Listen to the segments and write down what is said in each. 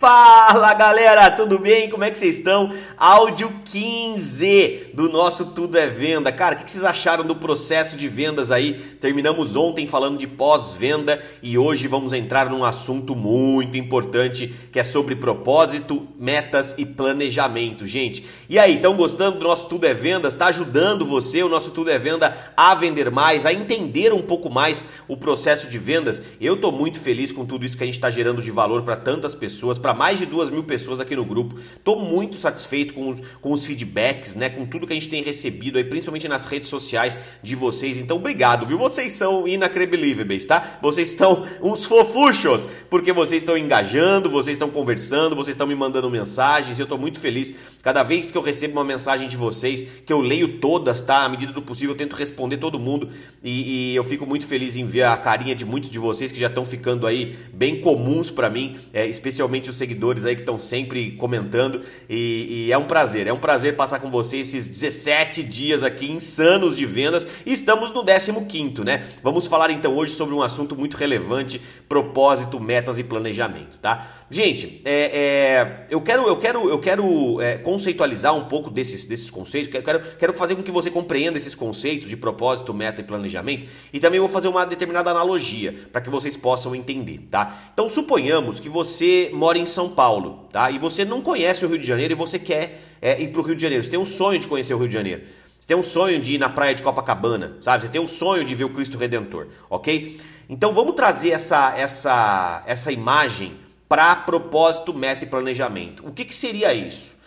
Fala galera, tudo bem? Como é que vocês estão? Áudio 15 do nosso Tudo é Venda. Cara, o que vocês acharam do processo de vendas aí? Terminamos ontem falando de pós-venda e hoje vamos entrar num assunto muito importante que é sobre propósito, metas e planejamento, gente. E aí, estão gostando do nosso Tudo é Vendas? Está ajudando você, o nosso Tudo é Venda, a vender mais, a entender um pouco mais o processo de vendas? Eu estou muito feliz com tudo isso que a gente está gerando de valor para tantas pessoas, para mais de duas mil pessoas aqui no grupo. Estou muito satisfeito com os, com os feedbacks, né? Com tudo que a gente tem recebido aí, principalmente nas redes sociais de vocês. Então, obrigado, viu? Vocês são inacreditáveis, tá? Vocês estão uns fofuchos, porque vocês estão engajando, vocês estão conversando, vocês estão me mandando mensagens. Eu estou muito feliz cada vez que eu recebo uma mensagem de vocês, que eu leio todas, tá? À medida do possível, eu tento responder todo mundo e, e eu fico muito feliz em ver a carinha de muitos de vocês que já estão ficando aí bem comuns para mim, é, especialmente os seguidores aí que estão sempre comentando. E, e, é um prazer, é um prazer passar com você esses 17 dias aqui insanos de vendas. E estamos no 15, né? Vamos falar então hoje sobre um assunto muito relevante: propósito, metas e planejamento, tá? Gente, é, é, eu quero, eu quero, eu quero é, conceitualizar um pouco desses, desses conceitos. Quero, quero fazer com que você compreenda esses conceitos de propósito, meta e planejamento. E também vou fazer uma determinada analogia para que vocês possam entender, tá? Então suponhamos que você mora em São Paulo, tá? E você não conhece o Rio de Janeiro e você quer é, ir para o Rio de Janeiro. Você tem um sonho de conhecer o Rio de Janeiro. Você tem um sonho de ir na praia de Copacabana, sabe? Você tem um sonho de ver o Cristo Redentor, ok? Então vamos trazer essa, essa, essa imagem para propósito, meta e planejamento. O que, que seria isso?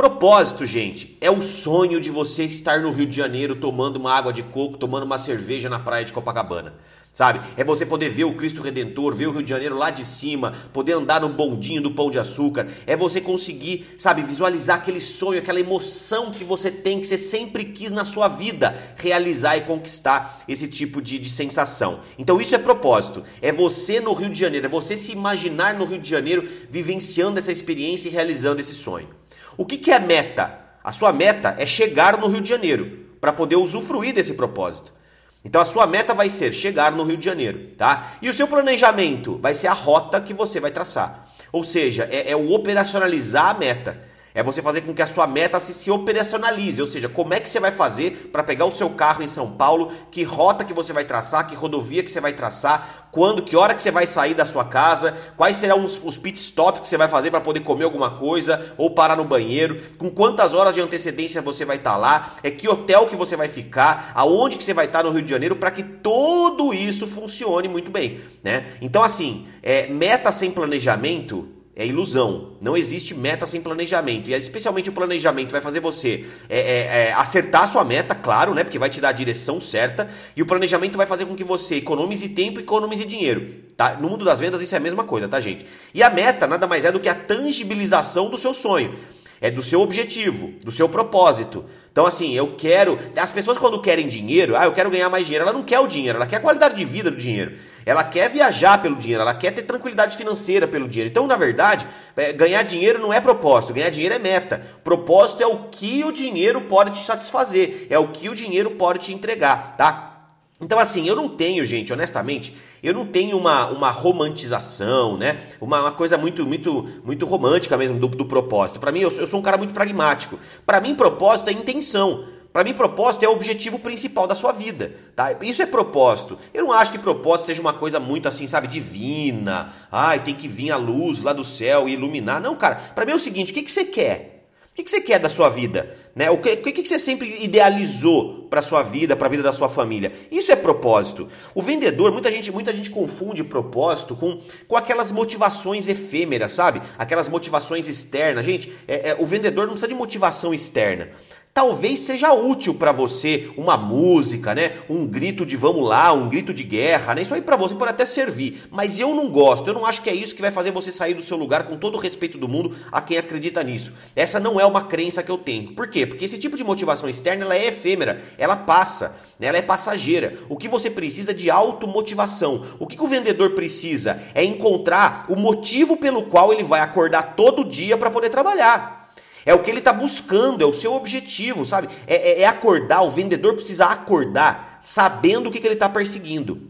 Propósito, gente, é o sonho de você estar no Rio de Janeiro tomando uma água de coco, tomando uma cerveja na praia de Copacabana sabe? É você poder ver o Cristo Redentor, ver o Rio de Janeiro lá de cima, poder andar no bondinho do Pão de Açúcar. É você conseguir, sabe, visualizar aquele sonho, aquela emoção que você tem, que você sempre quis na sua vida realizar e conquistar esse tipo de, de sensação. Então isso é propósito. É você no Rio de Janeiro, é você se imaginar no Rio de Janeiro vivenciando essa experiência e realizando esse sonho. O que, que é meta? A sua meta é chegar no Rio de Janeiro para poder usufruir desse propósito. Então a sua meta vai ser chegar no Rio de Janeiro, tá? E o seu planejamento vai ser a rota que você vai traçar. Ou seja, é, é o operacionalizar a meta. É você fazer com que a sua meta se, se operacionalize, ou seja, como é que você vai fazer para pegar o seu carro em São Paulo, que rota que você vai traçar, que rodovia que você vai traçar, quando, que hora que você vai sair da sua casa, quais serão os, os pit stops que você vai fazer para poder comer alguma coisa ou parar no banheiro, com quantas horas de antecedência você vai estar tá lá, é que hotel que você vai ficar, aonde que você vai estar tá no Rio de Janeiro para que tudo isso funcione muito bem, né? Então assim, é, meta sem planejamento é ilusão. Não existe meta sem planejamento. E especialmente o planejamento vai fazer você é, é, é, acertar a sua meta, claro, né? Porque vai te dar a direção certa. E o planejamento vai fazer com que você economize tempo e economize dinheiro. Tá? No mundo das vendas isso é a mesma coisa, tá, gente? E a meta nada mais é do que a tangibilização do seu sonho é do seu objetivo, do seu propósito. Então, assim, eu quero. As pessoas, quando querem dinheiro, ah, eu quero ganhar mais dinheiro, ela não quer o dinheiro, ela quer a qualidade de vida do dinheiro. Ela quer viajar pelo dinheiro, ela quer ter tranquilidade financeira pelo dinheiro. Então, na verdade, é, ganhar dinheiro não é propósito, ganhar dinheiro é meta. Propósito é o que o dinheiro pode te satisfazer, é o que o dinheiro pode te entregar, tá? Então, assim, eu não tenho, gente, honestamente, eu não tenho uma, uma romantização, né? Uma, uma coisa muito muito muito romântica mesmo do, do propósito. Para mim, eu, eu sou um cara muito pragmático. Para mim, propósito é intenção. Para mim, propósito é o objetivo principal da sua vida, tá? Isso é propósito. Eu não acho que propósito seja uma coisa muito assim, sabe, divina. Ai, tem que vir a luz lá do céu e iluminar. Não, cara. Para mim é o seguinte: o que, que você quer? Que, que você quer da sua vida? Né? O que, que, que você sempre idealizou para sua vida, para a vida da sua família? Isso é propósito. O vendedor, muita gente, muita gente confunde propósito com, com aquelas motivações efêmeras, sabe? Aquelas motivações externas. Gente, é, é, o vendedor não precisa de motivação externa. Talvez seja útil para você uma música, né? Um grito de vamos lá, um grito de guerra, né? Isso aí para você pode até servir, mas eu não gosto. Eu não acho que é isso que vai fazer você sair do seu lugar com todo o respeito do mundo a quem acredita nisso. Essa não é uma crença que eu tenho. Por quê? Porque esse tipo de motivação externa ela é efêmera, ela passa. Né? Ela é passageira. O que você precisa de automotivação. O que o vendedor precisa? É encontrar o motivo pelo qual ele vai acordar todo dia para poder trabalhar. É o que ele está buscando, é o seu objetivo, sabe? É, é, é, acordar, o vendedor precisa acordar sabendo o que, que ele está perseguindo,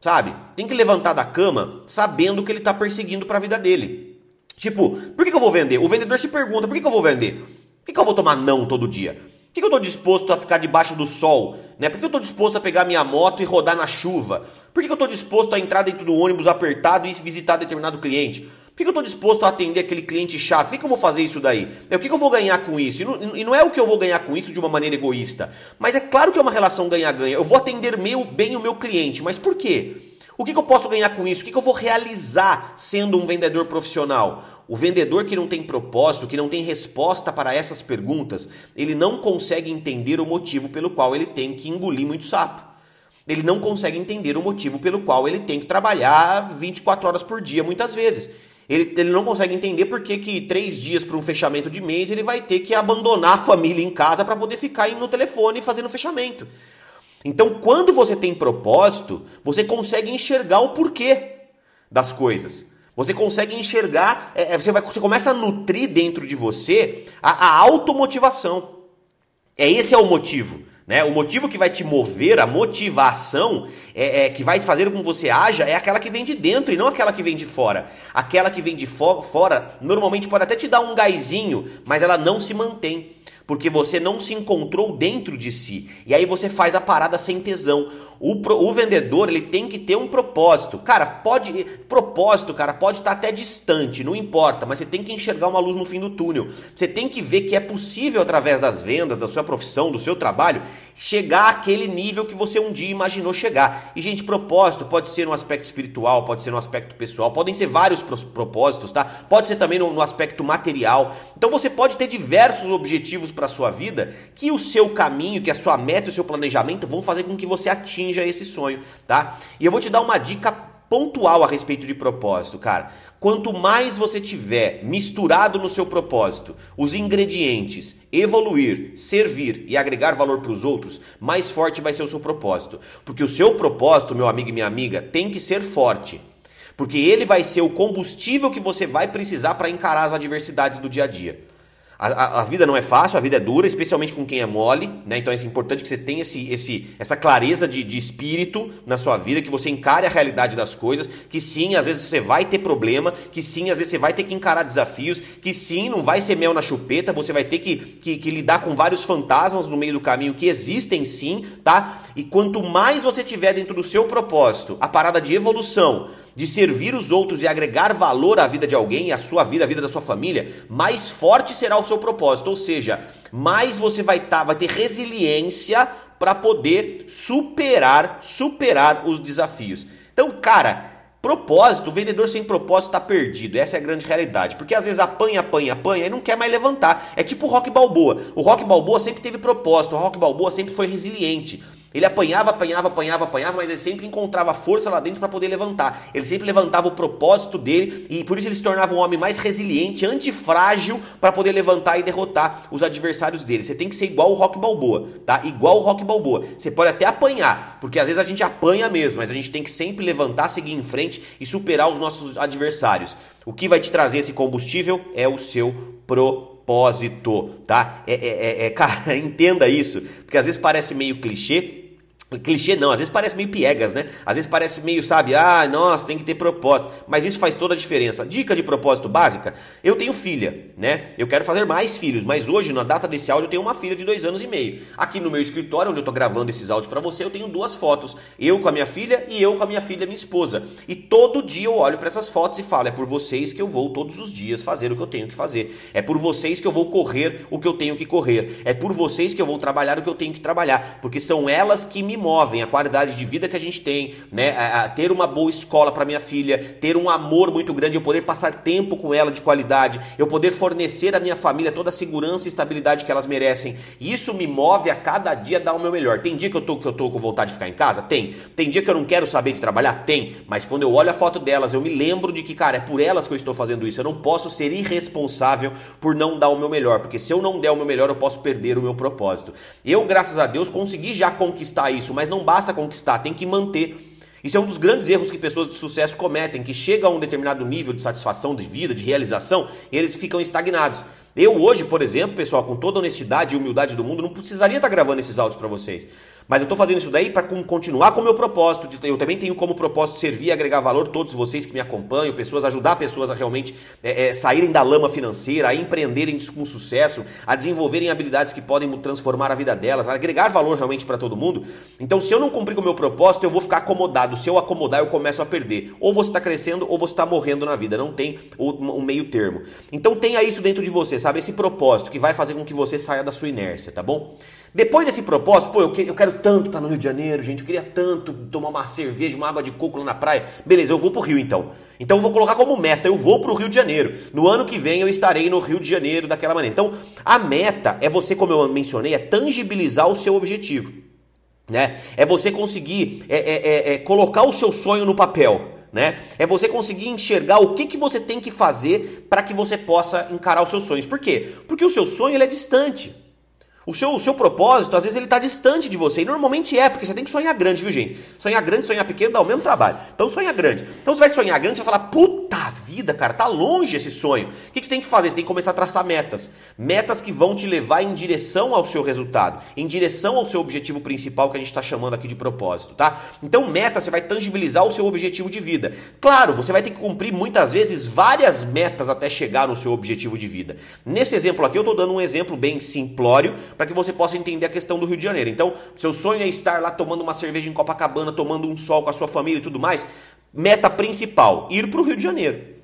sabe? Tem que levantar da cama sabendo o que ele está perseguindo para a vida dele. Tipo, por que, que eu vou vender? O vendedor se pergunta, por que, que eu vou vender? Por que, que eu vou tomar não todo dia? Por que, que eu estou disposto a ficar debaixo do sol? Né? Por que eu estou disposto a pegar minha moto e rodar na chuva? Por que, que eu estou disposto a entrar dentro do ônibus apertado e visitar determinado cliente? Por que, eu estou disposto a atender aquele cliente chato? Por que, que eu vou fazer isso daí? É, o que, que eu vou ganhar com isso? E não, e não, é o que eu vou ganhar com isso de uma maneira egoísta. Mas é claro que é uma relação ganha-ganha. Eu vou atender meu, bem o meu cliente. Mas por quê? O que, que eu posso ganhar com isso? O que, que eu vou realizar sendo um vendedor profissional? O vendedor que não tem propósito, que não tem resposta para essas perguntas, ele não consegue entender o motivo pelo qual ele tem que engolir muito sapo. Ele não consegue entender o motivo pelo qual ele tem que trabalhar 24 horas por dia, muitas vezes. Ele, ele não consegue entender por que, que três dias para um fechamento de mês ele vai ter que abandonar a família em casa para poder ficar no telefone fazendo fechamento. Então, quando você tem propósito, você consegue enxergar o porquê das coisas. Você consegue enxergar, é, é, você, vai, você começa a nutrir dentro de você a, a automotivação. É esse é o motivo. Né? O motivo que vai te mover, a motivação é, é, que vai fazer com que você haja é aquela que vem de dentro e não aquela que vem de fora. Aquela que vem de fo fora normalmente pode até te dar um gásinho, mas ela não se mantém porque você não se encontrou dentro de si. E aí você faz a parada sem tesão. O, pro, o vendedor ele tem que ter um propósito. Cara, pode. Propósito, cara, pode estar até distante, não importa, mas você tem que enxergar uma luz no fim do túnel. Você tem que ver que é possível, através das vendas, da sua profissão, do seu trabalho, chegar àquele nível que você um dia imaginou chegar. E, gente, propósito pode ser no aspecto espiritual, pode ser no aspecto pessoal, podem ser vários propósitos, tá? Pode ser também no, no aspecto material. Então você pode ter diversos objetivos para a sua vida que o seu caminho, que a sua meta, o seu planejamento vão fazer com que você atinja esse sonho, tá? E eu vou te dar uma dica pontual a respeito de propósito, cara. Quanto mais você tiver misturado no seu propósito os ingredientes evoluir, servir e agregar valor para os outros, mais forte vai ser o seu propósito. Porque o seu propósito, meu amigo e minha amiga, tem que ser forte. Porque ele vai ser o combustível que você vai precisar para encarar as adversidades do dia a dia. A, a, a, vida não é fácil, a vida é dura, especialmente com quem é mole, né? Então é importante que você tenha esse, esse, essa clareza de, de espírito na sua vida, que você encare a realidade das coisas, que sim, às vezes você vai ter problema, que sim, às vezes você vai ter que encarar desafios, que sim, não vai ser mel na chupeta, você vai ter que, que, que lidar com vários fantasmas no meio do caminho que existem sim, tá? E quanto mais você tiver dentro do seu propósito, a parada de evolução, de servir os outros e agregar valor à vida de alguém, à sua vida, à vida da sua família, mais forte será o seu propósito. Ou seja, mais você vai, tá, vai ter resiliência para poder superar, superar os desafios. Então, cara, propósito, o vendedor sem propósito está perdido. Essa é a grande realidade. Porque às vezes apanha, apanha, apanha e não quer mais levantar. É tipo o Rock Balboa. O Rock Balboa sempre teve propósito, o Rock Balboa sempre foi resiliente. Ele apanhava, apanhava, apanhava, apanhava, mas ele sempre encontrava força lá dentro para poder levantar. Ele sempre levantava o propósito dele e por isso ele se tornava um homem mais resiliente, antifrágil para poder levantar e derrotar os adversários dele. Você tem que ser igual o Rock Balboa, tá? Igual o Rock Balboa. Você pode até apanhar, porque às vezes a gente apanha mesmo, mas a gente tem que sempre levantar, seguir em frente e superar os nossos adversários. O que vai te trazer esse combustível é o seu propósito, tá? É, é, é, é cara, entenda isso, porque às vezes parece meio clichê, Clichê não, às vezes parece meio piegas, né? Às vezes parece meio, sabe, ah, nossa, tem que ter propósito. Mas isso faz toda a diferença. Dica de propósito básica: eu tenho filha, né? Eu quero fazer mais filhos, mas hoje, na data desse áudio, eu tenho uma filha de dois anos e meio. Aqui no meu escritório, onde eu tô gravando esses áudios para você, eu tenho duas fotos: eu com a minha filha e eu com a minha filha, minha esposa. E todo dia eu olho para essas fotos e falo: é por vocês que eu vou todos os dias fazer o que eu tenho que fazer. É por vocês que eu vou correr o que eu tenho que correr. É por vocês que eu vou trabalhar o que eu tenho que trabalhar. Porque são elas que me movem, a qualidade de vida que a gente tem, né? A, a ter uma boa escola para minha filha, ter um amor muito grande, eu poder passar tempo com ela de qualidade, eu poder fornecer à minha família toda a segurança e estabilidade que elas merecem. Isso me move a cada dia dar o meu melhor. Tem dia que eu tô que eu tô com vontade de ficar em casa? Tem. Tem dia que eu não quero saber de trabalhar? Tem. Mas quando eu olho a foto delas, eu me lembro de que, cara, é por elas que eu estou fazendo isso. Eu não posso ser irresponsável por não dar o meu melhor, porque se eu não der o meu melhor, eu posso perder o meu propósito. Eu, graças a Deus, consegui já conquistar isso, mas não basta conquistar, tem que manter. Isso é um dos grandes erros que pessoas de sucesso cometem, que chegam a um determinado nível de satisfação de vida, de realização, e eles ficam estagnados. Eu hoje, por exemplo, pessoal, com toda honestidade e humildade do mundo, não precisaria estar gravando esses áudios para vocês. Mas eu estou fazendo isso daí para continuar com o meu propósito. Eu também tenho como propósito servir e agregar valor todos vocês que me acompanham, pessoas, ajudar pessoas a realmente é, é, saírem da lama financeira, a empreenderem com sucesso, a desenvolverem habilidades que podem transformar a vida delas, a agregar valor realmente para todo mundo. Então, se eu não cumprir com o meu propósito, eu vou ficar acomodado. Se eu acomodar, eu começo a perder. Ou você está crescendo ou você está morrendo na vida. Não tem um meio termo. Então, tenha isso dentro de você, sabe? Esse propósito que vai fazer com que você saia da sua inércia, tá bom? Depois desse propósito, pô, eu, que, eu quero tanto estar no Rio de Janeiro, gente, eu queria tanto tomar uma cerveja, uma água de coco lá na praia. Beleza, eu vou pro Rio então. Então eu vou colocar como meta, eu vou pro Rio de Janeiro. No ano que vem eu estarei no Rio de Janeiro daquela maneira. Então, a meta é você, como eu mencionei, é tangibilizar o seu objetivo. Né? É você conseguir é, é, é, é colocar o seu sonho no papel. Né? É você conseguir enxergar o que, que você tem que fazer para que você possa encarar os seus sonhos. Por quê? Porque o seu sonho ele é distante. O seu, o seu propósito, às vezes, ele está distante de você. E normalmente é, porque você tem que sonhar grande, viu, gente? Sonhar grande, sonhar pequeno dá o mesmo trabalho. Então sonha grande. Então você vai sonhar grande, você vai falar, puta vida, cara, tá longe esse sonho. O que você tem que fazer? Você tem que começar a traçar metas. Metas que vão te levar em direção ao seu resultado, em direção ao seu objetivo principal que a gente está chamando aqui de propósito, tá? Então, meta, você vai tangibilizar o seu objetivo de vida. Claro, você vai ter que cumprir muitas vezes várias metas até chegar no seu objetivo de vida. Nesse exemplo aqui, eu estou dando um exemplo bem simplório para que você possa entender a questão do Rio de Janeiro. Então, seu sonho é estar lá tomando uma cerveja em Copacabana, tomando um sol com a sua família e tudo mais. Meta principal: ir para o Rio de Janeiro.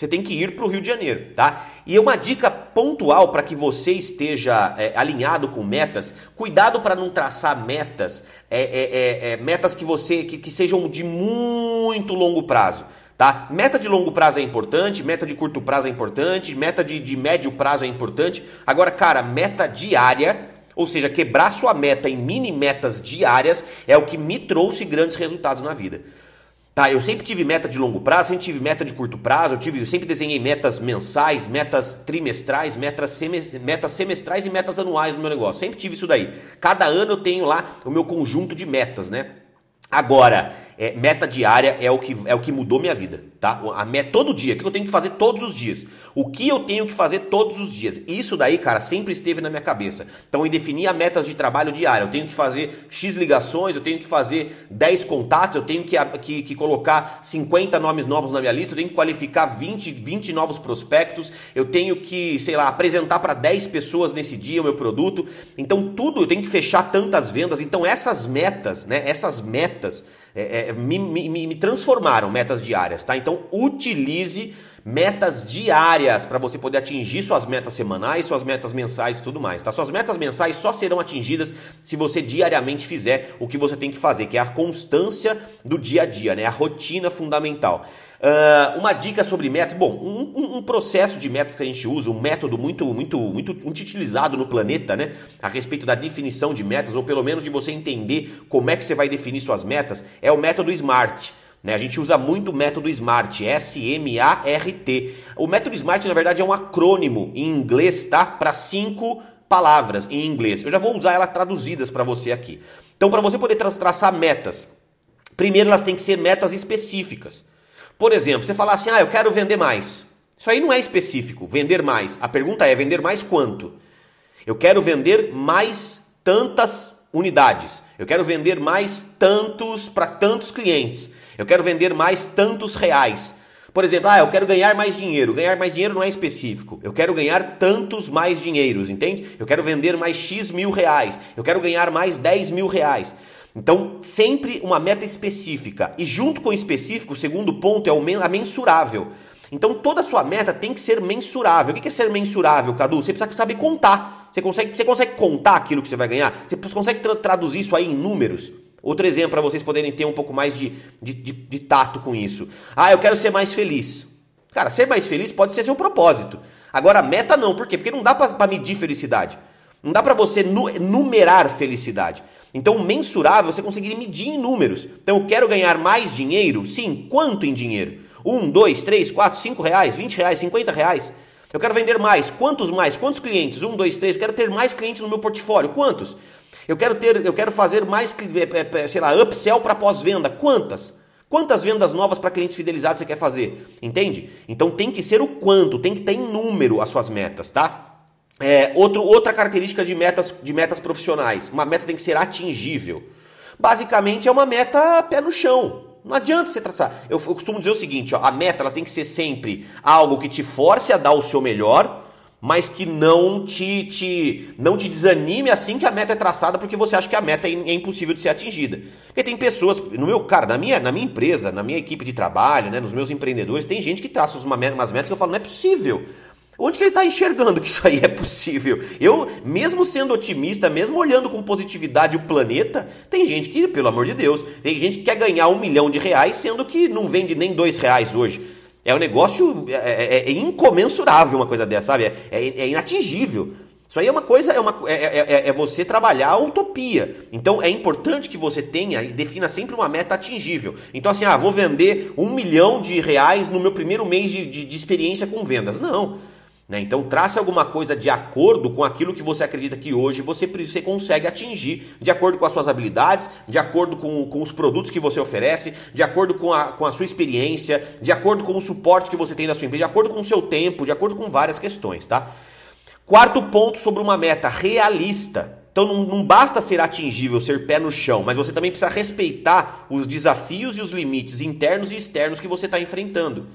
Você tem que ir para o Rio de Janeiro, tá? E uma dica pontual para que você esteja é, alinhado com metas, cuidado para não traçar metas, é, é, é, é metas que você que, que sejam de muito longo prazo. Tá? Meta de longo prazo é importante, meta de curto prazo é importante, meta de, de médio prazo é importante. Agora, cara, meta diária, ou seja, quebrar sua meta em mini metas diárias é o que me trouxe grandes resultados na vida. Tá, eu sempre tive meta de longo prazo, sempre tive meta de curto prazo, eu, tive, eu sempre desenhei metas mensais, metas trimestrais, metas, semestrais, metas semestrais e metas anuais no meu negócio. Sempre tive isso daí. Cada ano eu tenho lá o meu conjunto de metas, né? Agora, é, meta diária é o, que, é o que mudou minha vida, tá? A meta todo dia, o que eu tenho que fazer todos os dias? O que eu tenho que fazer todos os dias? Isso daí, cara, sempre esteve na minha cabeça. Então, eu defini a metas de trabalho diário. Eu tenho que fazer X ligações, eu tenho que fazer 10 contatos, eu tenho que, que, que colocar 50 nomes novos na minha lista, eu tenho que qualificar 20, 20 novos prospectos, eu tenho que, sei lá, apresentar para 10 pessoas nesse dia o meu produto. Então, tudo eu tenho que fechar tantas vendas. Então, essas metas, né? Essas metas é, é, me, me, me transformaram metas diárias, tá? Então utilize metas diárias para você poder atingir suas metas semanais, suas metas mensais e tudo mais, tá? Suas metas mensais só serão atingidas se você diariamente fizer o que você tem que fazer, que é a constância do dia a dia, né? A rotina fundamental. Uh, uma dica sobre metas. Bom, um, um, processo de metas que a gente usa, um método muito, muito, muito, muito utilizado no planeta, né? A respeito da definição de metas, ou pelo menos de você entender como é que você vai definir suas metas, é o método SMART. Né? A gente usa muito o método SMART, S-M-A-R-T. O método SMART, na verdade, é um acrônimo em inglês, tá? Para cinco palavras em inglês. Eu já vou usar elas traduzidas para você aqui. Então, para você poder traçar metas, primeiro elas têm que ser metas específicas. Por exemplo, você falar assim, ah, eu quero vender mais. Isso aí não é específico, vender mais. A pergunta é, vender mais quanto? Eu quero vender mais tantas unidades. Eu quero vender mais tantos para tantos clientes. Eu quero vender mais tantos reais. Por exemplo, ah, eu quero ganhar mais dinheiro. Ganhar mais dinheiro não é específico. Eu quero ganhar tantos mais dinheiros, entende? Eu quero vender mais X mil reais. Eu quero ganhar mais 10 mil reais. Então, sempre uma meta específica. E junto com o específico, o segundo ponto é a mensurável. Então, toda sua meta tem que ser mensurável. O que é ser mensurável, Cadu? Você precisa saber contar. Você consegue, você consegue contar aquilo que você vai ganhar? Você consegue tra traduzir isso aí em números? Outro exemplo para vocês poderem ter um pouco mais de, de, de, de tato com isso. Ah, eu quero ser mais feliz. Cara, ser mais feliz pode ser seu propósito. Agora, meta não. Por quê? Porque não dá para medir felicidade. Não dá para você numerar felicidade. Então, mensurável você conseguir medir em números. Então, eu quero ganhar mais dinheiro? Sim. Quanto em dinheiro? Um, dois, três, quatro, cinco reais, vinte reais, cinquenta reais. Eu quero vender mais. Quantos mais? Quantos clientes? Um, dois, três. Eu quero ter mais clientes no meu portfólio. Quantos? Eu quero ter, eu quero fazer mais, é, é, é, sei lá, upsell para pós-venda. Quantas? Quantas vendas novas para clientes fidelizados você quer fazer? Entende? Então tem que ser o quanto, tem que ter em número as suas metas, tá? É, outro, outra característica de metas, de metas profissionais: uma meta tem que ser atingível. Basicamente, é uma meta pé no chão. Não adianta você traçar. Eu, eu costumo dizer o seguinte: ó, a meta ela tem que ser sempre algo que te force a dar o seu melhor, mas que não te, te, não te desanime assim que a meta é traçada, porque você acha que a meta é, é impossível de ser atingida. Porque tem pessoas, no meu cara, na minha, na minha empresa, na minha equipe de trabalho, né, nos meus empreendedores, tem gente que traça umas metas que eu falo, não é possível. Onde que ele está enxergando que isso aí é possível? Eu, mesmo sendo otimista, mesmo olhando com positividade o planeta, tem gente que, pelo amor de Deus, tem gente que quer ganhar um milhão de reais, sendo que não vende nem dois reais hoje. É um negócio é, é, é incomensurável uma coisa dessa, sabe? É, é, é inatingível. Isso aí é uma coisa, é, uma, é, é, é, você trabalhar a utopia. Então é importante que você tenha e defina sempre uma meta atingível. Então, assim, ah, vou vender um milhão de reais no meu primeiro mês de, de, de experiência com vendas. Não. Né? Então, trace alguma coisa de acordo com aquilo que você acredita que hoje você, você consegue atingir, de acordo com as suas habilidades, de acordo com, com os produtos que você oferece, de acordo com a, com a sua experiência, de acordo com o suporte que você tem da sua empresa, de acordo com o seu tempo, de acordo com várias questões. Tá? Quarto ponto sobre uma meta realista. Então não, não, basta ser atingível, ser pé no chão, mas você também precisa respeitar os desafios e os limites internos e externos que você está enfrentando.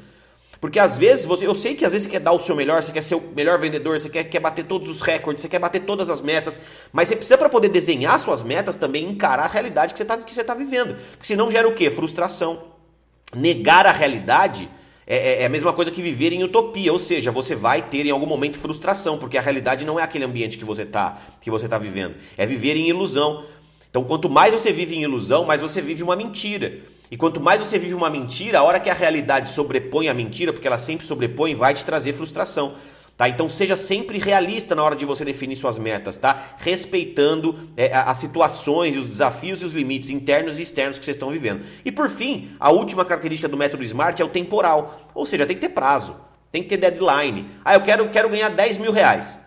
Porque às vezes, você, eu sei que às vezes você quer dar o seu melhor, você quer ser o melhor vendedor, você quer, quer bater todos os recordes, você quer bater todas as metas, mas você precisa para poder desenhar suas metas também encarar a realidade que você está que você tá vivendo. Porque senão gera o quê? Frustração. Negar a realidade é, é, é, a mesma coisa que viver em utopia, ou seja, você vai ter em algum momento frustração, porque a realidade não é aquele ambiente que você está que você tá vivendo, é viver em ilusão. Então, quanto mais você vive em ilusão, mais você vive uma mentira. E quanto mais você vive uma mentira, a hora que a realidade sobrepõe a mentira, porque ela sempre sobrepõe, vai te trazer frustração. Tá? Então seja sempre realista na hora de você definir suas metas, tá? Respeitando é, as situações, os desafios e os limites internos e externos que vocês estão vivendo. E por fim, a última característica do método SMART é o temporal. Ou seja, tem que ter prazo, tem que ter deadline. Ah, eu quero, quero ganhar 10 mil reais.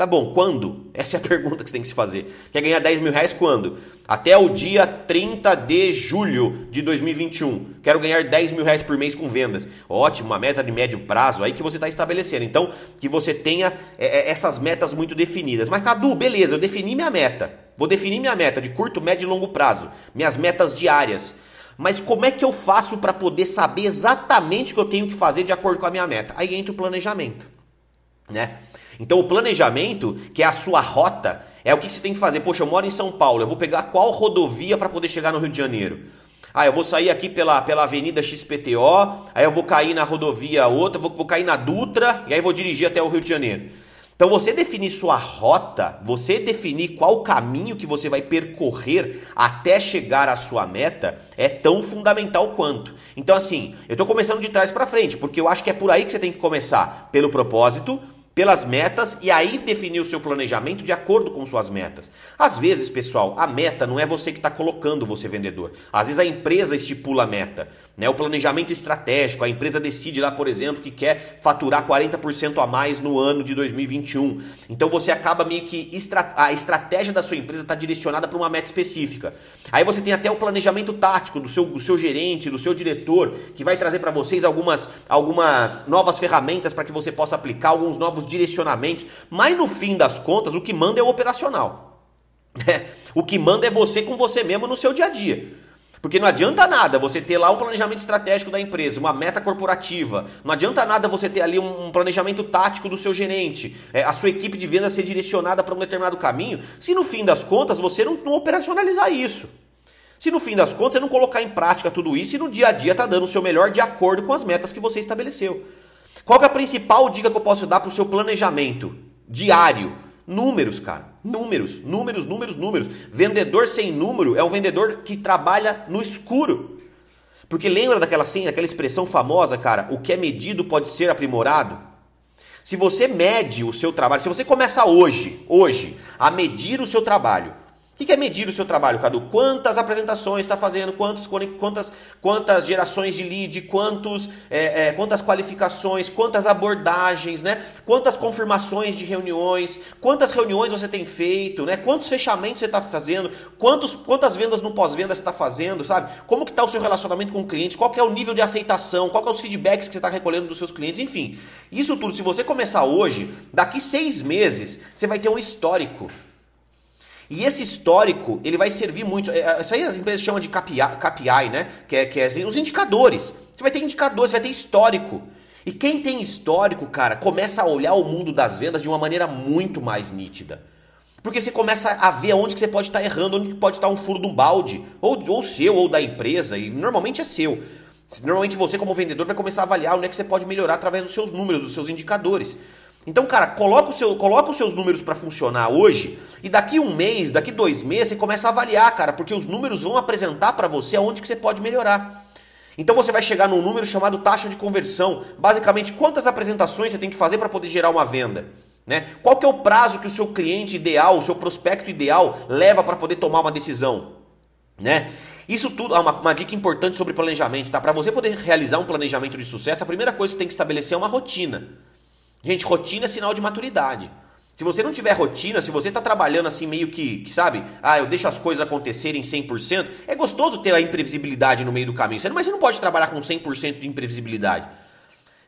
Tá bom, quando? Essa é a pergunta que você tem que se fazer. Quer ganhar 10 mil reais quando? Até o dia 30 de julho de 2021. Quero ganhar 10 mil reais por mês com vendas. Ótimo, uma meta de médio prazo aí que você está estabelecendo. Então, que você tenha é, é, essas metas muito definidas. Mas, Cadu, beleza, eu defini minha meta. Vou definir minha meta de curto, médio e longo prazo. Minhas metas diárias. Mas como é que eu faço para poder saber exatamente o que eu tenho que fazer de acordo com a minha meta? Aí entra o planejamento, né? Então o planejamento, que é a sua rota, é o que você tem que fazer. Poxa, eu moro em São Paulo, eu vou pegar qual rodovia para poder chegar no Rio de Janeiro? Ah, eu vou sair aqui pela, pela Avenida XPTO, aí eu vou cair na rodovia outra, vou, vou cair na Dutra e aí vou dirigir até o Rio de Janeiro. Então você definir sua rota, você definir qual caminho que você vai percorrer até chegar à sua meta é tão fundamental quanto. Então assim, eu estou começando de trás para frente, porque eu acho que é por aí que você tem que começar, pelo propósito, pelas metas e aí definir o seu planejamento de acordo com suas metas. Às vezes, pessoal, a meta não é você que está colocando você vendedor. Às vezes a empresa estipula a meta. Né? O planejamento estratégico, a empresa decide lá, por exemplo, que quer faturar 40% a mais no ano de 2021. Então você acaba meio que a estratégia da sua empresa está direcionada para uma meta específica. Aí você tem até o planejamento tático do seu, do seu gerente, do seu diretor, que vai trazer para vocês algumas, algumas novas ferramentas para que você possa aplicar, alguns novos direcionamentos. Mas no fim das contas, o que manda é o operacional. o que manda é você com você mesmo no seu dia a dia. Porque não adianta nada você ter lá um planejamento estratégico da empresa, uma meta corporativa. Não adianta nada você ter ali um planejamento tático do seu gerente, é, a sua equipe de venda ser direcionada para um determinado caminho, se no fim das contas você não, não, operacionalizar isso. Se no fim das contas você não colocar em prática tudo isso e no dia a dia tá dando o seu melhor de acordo com as metas que você estabeleceu. Qual é a principal dica que eu posso dar para o seu planejamento diário? Números, cara. Números, números, números, números. Vendedor sem número é um vendedor que trabalha no escuro. Porque lembra daquela assim, daquela expressão famosa, cara? O que é medido pode ser aprimorado? Se você mede o seu trabalho, se você começa hoje, hoje, a medir o seu trabalho, O que é medir o seu trabalho, Cadu? Quantas apresentações está fazendo, quantos, quantas, quantas gerações de lead, quantos, é, é, quantas qualificações, quantas abordagens, né? quantas confirmações de reuniões, quantas reuniões você tem feito, né? quantos fechamentos você está fazendo, quantos, quantas vendas no pós-venda você está fazendo, sabe? Como que está o seu relacionamento com o cliente, qual é o nível de aceitação, qual é os feedbacks que você está recolhendo dos seus clientes, enfim. Isso tudo, se você começar hoje, daqui seis meses, você vai ter um histórico. E esse histórico, ele vai servir muito. É, isso aí as empresas chamam de KPI, KPI né? Que é, que é os indicadores. Você vai ter indicadores, você vai ter histórico. E quem tem histórico, cara, começa a olhar o mundo das vendas de uma maneira muito mais nítida. Porque você começa a ver onde que você pode estar errando, onde pode estar um furo de um balde, ou, ou seu, ou da empresa, e normalmente é seu. Normalmente você, como vendedor, vai começar a avaliar onde é que você pode melhorar através dos seus números, dos seus indicadores. Então, cara, coloca, seu, coloca os seus números para funcionar hoje e daqui um mês, daqui dois meses, você começa a avaliar, cara, porque os números vão apresentar para você aonde que você pode melhorar. Então você vai chegar num número chamado taxa de conversão. Basicamente, quantas apresentações você tem que fazer para poder gerar uma venda. Né? Qual que é o prazo que o seu cliente ideal, o seu prospecto ideal leva para poder tomar uma decisão? Né? Isso tudo, ah, uma, uma dica importante sobre planejamento, tá? Para você poder realizar um planejamento de sucesso, a primeira coisa que você tem que estabelecer é uma rotina. Gente, rotina é sinal de maturidade. Se você não tiver rotina, se você está trabalhando assim meio que, que, sabe, ah, eu deixo as coisas acontecerem 100%, é gostoso ter a imprevisibilidade no meio do caminho, mas você não pode trabalhar com 100% de imprevisibilidade.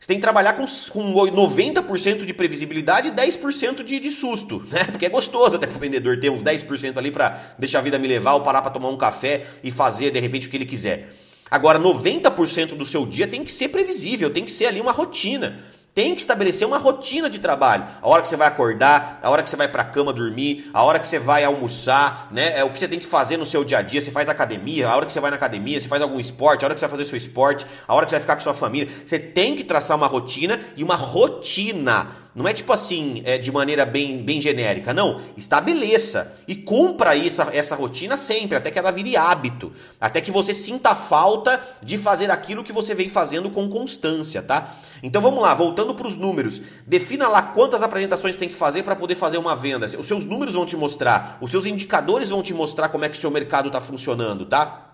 Você tem que trabalhar com, com 90% de previsibilidade e 10% de, de susto, né? Porque é gostoso até pro vendedor ter uns 10% ali para deixar a vida me levar ou parar para tomar um café e fazer de repente o que ele quiser. Agora, 90% do seu dia tem que ser previsível, tem que ser ali uma rotina. Tem que estabelecer uma rotina de trabalho. A hora que você vai acordar, a hora que você vai para a cama dormir, a hora que você vai almoçar, né? É o que você tem que fazer no seu dia a dia. Você faz academia, a hora que você vai na academia, você faz algum esporte, a hora que você vai fazer seu esporte, a hora que você vai ficar com sua família. Você tem que traçar uma rotina e uma rotina não é tipo assim, é, de maneira bem, bem genérica. Não. Estabeleça e cumpra essa, essa rotina sempre, até que ela vire hábito. Até que você sinta falta de fazer aquilo que você vem fazendo com constância, tá? Então vamos lá, voltando para os números. Defina lá quantas apresentações tem que fazer para poder fazer uma venda. Os seus números vão te mostrar, os seus indicadores vão te mostrar como é que o seu mercado está funcionando, tá?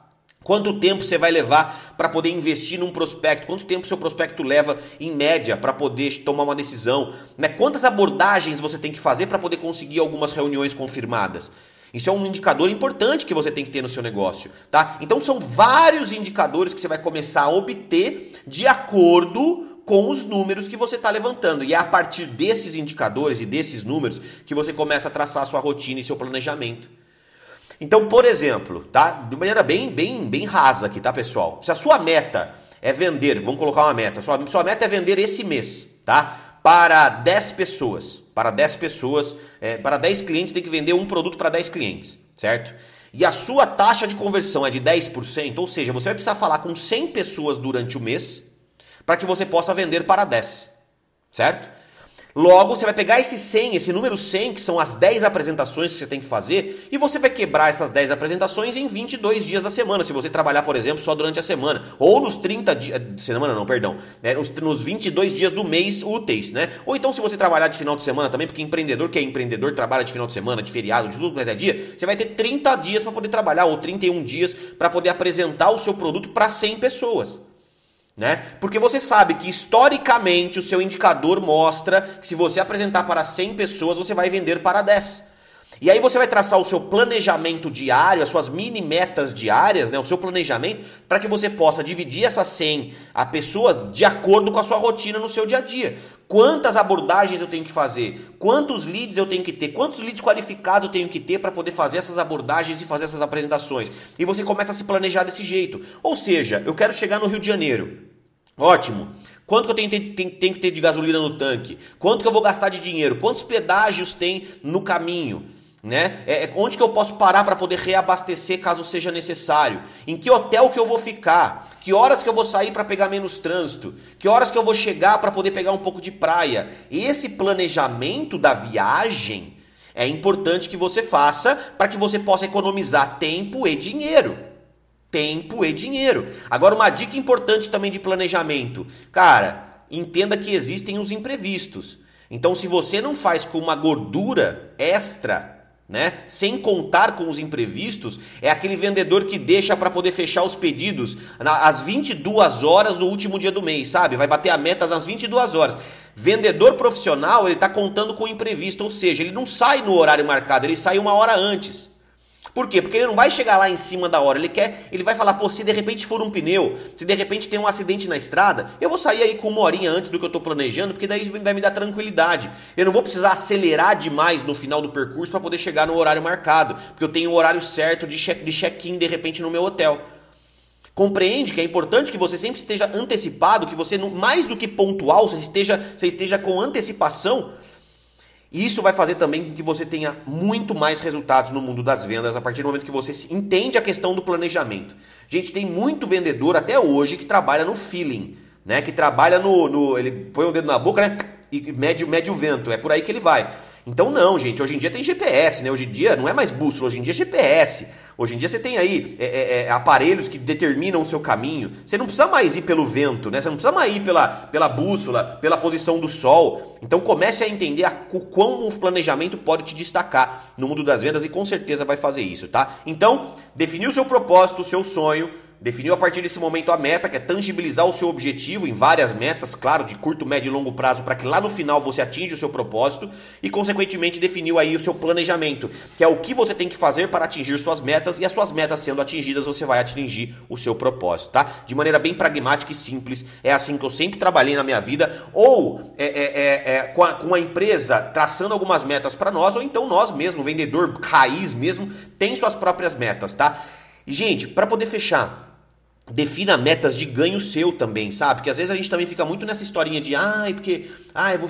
Quanto tempo você vai levar para poder investir num prospecto? Quanto tempo seu prospecto leva em média para poder tomar uma decisão? Né? Quantas abordagens você tem que fazer para poder conseguir algumas reuniões confirmadas? Isso é um indicador importante que você tem que ter no seu negócio, tá? Então são vários indicadores que você vai começar a obter de acordo com os números que você está levantando. E é a partir desses indicadores e desses números que você começa a traçar a sua rotina e seu planejamento. Então, por exemplo, tá? De maneira bem, bem, bem rasa aqui, tá, pessoal? Se a sua meta é vender, vamos colocar uma meta, sua, sua meta é vender esse mês, tá? Para 10 pessoas. Para 10 pessoas, é, para 10 clientes, tem que vender um produto para 10 clientes, certo? E a sua taxa de conversão é de 10%, ou seja, você vai precisar falar com 100 pessoas durante o mês para que você possa vender para 10, certo? Logo, você vai pegar esse 100, esse número 100, que são as 10 apresentações que você tem que fazer, e você vai quebrar essas 10 apresentações em 22 dias da semana, se você trabalhar, por exemplo, só durante a semana. Ou nos 30 dias. Eh, semana não, perdão. Né, nos, nos 22 dias do mês úteis, né? Ou então, se você trabalhar de final de semana também, porque empreendedor que é empreendedor trabalha de final de semana, de feriado, de tudo quanto é dia, você vai ter 30 dias para poder trabalhar, ou 31 dias para poder apresentar o seu produto para 100 pessoas né? Porque você sabe que historicamente o seu indicador mostra que se você apresentar para 100 pessoas, você vai vender para 10. E aí você vai traçar o seu planejamento diário, as suas mini metas diárias, né, o seu planejamento, para que você possa dividir essas 100 a pessoas de acordo com a sua rotina no seu dia a dia. Quantas abordagens eu tenho que fazer? Quantos leads eu tenho que ter? Quantos leads qualificados eu tenho que ter para poder fazer essas abordagens e fazer essas apresentações? E você começa a se planejar desse jeito. Ou seja, eu quero chegar no Rio de Janeiro. Ótimo. Quanto que eu tenho, tenho, tenho, que ter de gasolina no tanque? Quanto que eu vou gastar de dinheiro? Quantos pedágios tem no caminho? Né? É, é onde que eu posso parar para poder reabastecer caso seja necessário? Em que hotel que eu vou ficar? Que horas que eu vou sair para pegar menos trânsito? Que horas que eu vou chegar para poder pegar um pouco de praia? Esse planejamento da viagem é importante que você faça para que você possa economizar tempo e dinheiro. Tempo e dinheiro. Agora, uma dica importante também de planejamento. Cara, entenda que existem os imprevistos. Então, se você não faz com uma gordura extra, né? Sem contar com os imprevistos, é aquele vendedor que deixa para poder fechar os pedidos às 22 horas do último dia do mês, sabe? Vai bater a meta nas 22 horas. Vendedor profissional, ele está contando com o imprevisto, ou seja, ele não sai no horário marcado, ele sai uma hora antes. Por quê? Porque ele não vai chegar lá em cima da hora. Ele quer, ele vai falar, pô, se de repente for um pneu, se de repente tem um acidente na estrada, eu vou sair aí com uma horinha antes do que eu estou planejando, porque daí vai me dar tranquilidade. Eu não vou precisar acelerar demais no final do percurso para poder chegar no horário marcado, porque eu tenho o horário certo de check-in de, check de repente no meu hotel. Compreende que é importante que você sempre esteja antecipado, que você mais do que pontual, você esteja, você esteja com antecipação isso vai fazer também com que você tenha muito mais resultados no mundo das vendas a partir do momento que você entende a questão do planejamento. Gente, tem muito vendedor até hoje que trabalha no feeling, né? Que trabalha no. no ele põe o dedo na boca, né? E mede, mede o vento. É por aí que ele vai. Então não, gente. Hoje em dia tem GPS, né? Hoje em dia não é mais bússola, hoje em dia é GPS. Hoje em dia você tem aí é, é, é, aparelhos que determinam o seu caminho. Você não precisa mais ir pelo vento, né? Você não precisa mais ir pela, pela bússola, pela posição do sol. Então comece a entender a, o quão o planejamento pode te destacar no mundo das vendas e com certeza vai fazer isso, tá? Então, definir o seu propósito, o seu sonho, Definiu a partir desse momento a meta, que é tangibilizar o seu objetivo em várias metas, claro, de curto, médio e longo prazo, para que lá no final você atinja o seu propósito e, consequentemente, definiu aí o seu planejamento, que é o que você tem que fazer para atingir suas metas e as suas metas sendo atingidas, você vai atingir o seu propósito, tá? De maneira bem pragmática e simples, é assim que eu sempre trabalhei na minha vida, ou é, é, é, é com, a, com a empresa traçando algumas metas para nós, ou então nós mesmo, vendedor raiz mesmo, tem suas próprias metas, tá? E, gente, para poder fechar defina metas de ganho seu também, sabe? Porque às vezes a gente também fica muito nessa historinha de, ai, porque, ai, vou,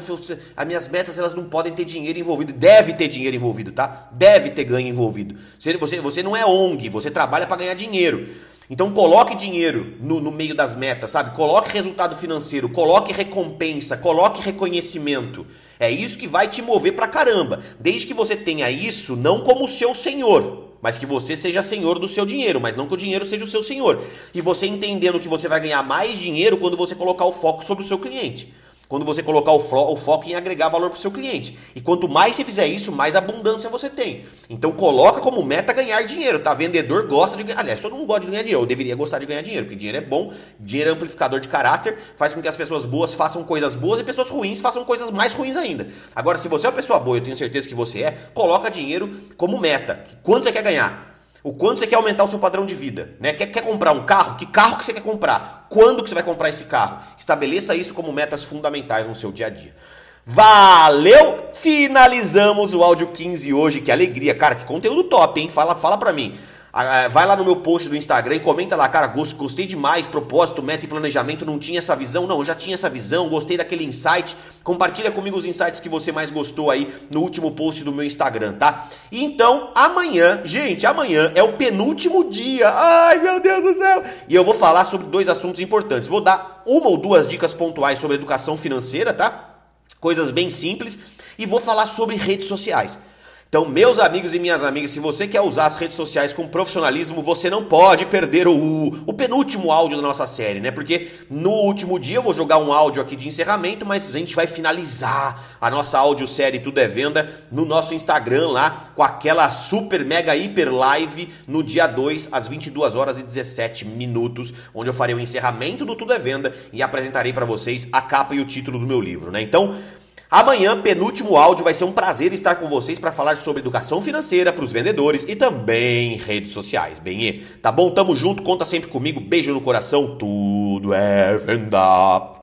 as minhas metas elas não podem ter dinheiro envolvido. Deve ter dinheiro envolvido, tá? Deve ter ganho envolvido. Você, você, você não é ONG, você trabalha para ganhar dinheiro. Então coloque dinheiro no, no meio das metas, sabe? Coloque resultado financeiro, coloque recompensa, coloque reconhecimento. É isso que vai te mover pra caramba. Desde que você tenha isso não como seu senhor, mas que você seja senhor do seu dinheiro, mas não que o dinheiro seja o seu senhor. E você entendendo que você vai ganhar mais dinheiro quando você colocar o foco sobre o seu cliente quando você colocar o, fo o foco em agregar valor para o seu cliente. E quanto mais você fizer isso, mais abundância você tem. Então coloca como meta ganhar dinheiro, tá? Vendedor gosta de ganhar. Aliás, todo mundo gosta de ganhar dinheiro. Eu deveria gostar de ganhar dinheiro, porque dinheiro é bom, dinheiro é amplificador de caráter, faz com que as pessoas boas façam coisas boas e pessoas ruins façam coisas mais ruins ainda. Agora, se você é uma pessoa boa, eu tenho certeza que você é, coloca dinheiro como meta. Quanto você quer ganhar? O quanto você quer aumentar o seu padrão de vida, né? Quer, quer comprar um carro? Que carro que você quer comprar? Quando que você vai comprar esse carro? Estabeleça isso como metas fundamentais no seu dia a dia. Valeu! Finalizamos o áudio 15 hoje. Que alegria, cara, que conteúdo top, hein? Fala, fala pra mim. Vai lá no meu post do Instagram e comenta lá, cara, gostei demais, propósito, meta e planejamento, não tinha essa visão? Não, eu já tinha essa visão, gostei daquele insight. Compartilha comigo os insights que você mais gostou aí no último post do meu Instagram, tá? E então, amanhã, gente, amanhã é o penúltimo dia. Ai, meu Deus do céu! E eu vou falar sobre dois assuntos importantes. Vou dar uma ou duas dicas pontuais sobre educação financeira, tá? Coisas bem simples. E vou falar sobre redes sociais. Então, meus amigos e minhas amigas, se você quer usar as redes sociais com profissionalismo, você não pode perder o, o penúltimo áudio da nossa série, né? Porque no último dia eu vou jogar um áudio aqui de encerramento, mas a gente vai finalizar a nossa audiosérie Tudo é Venda no nosso Instagram lá, com aquela super mega hiper live no dia 2, às 22 horas e 17 minutos, onde eu farei o encerramento do Tudo é Venda e apresentarei para vocês a capa e o título do meu livro, né? Então, Amanhã, penúltimo áudio, vai ser um prazer estar com vocês para falar sobre educação financeira para os vendedores e também redes sociais. Bem, tá bom? Tamo junto, conta sempre comigo. Beijo no coração, tudo é venda.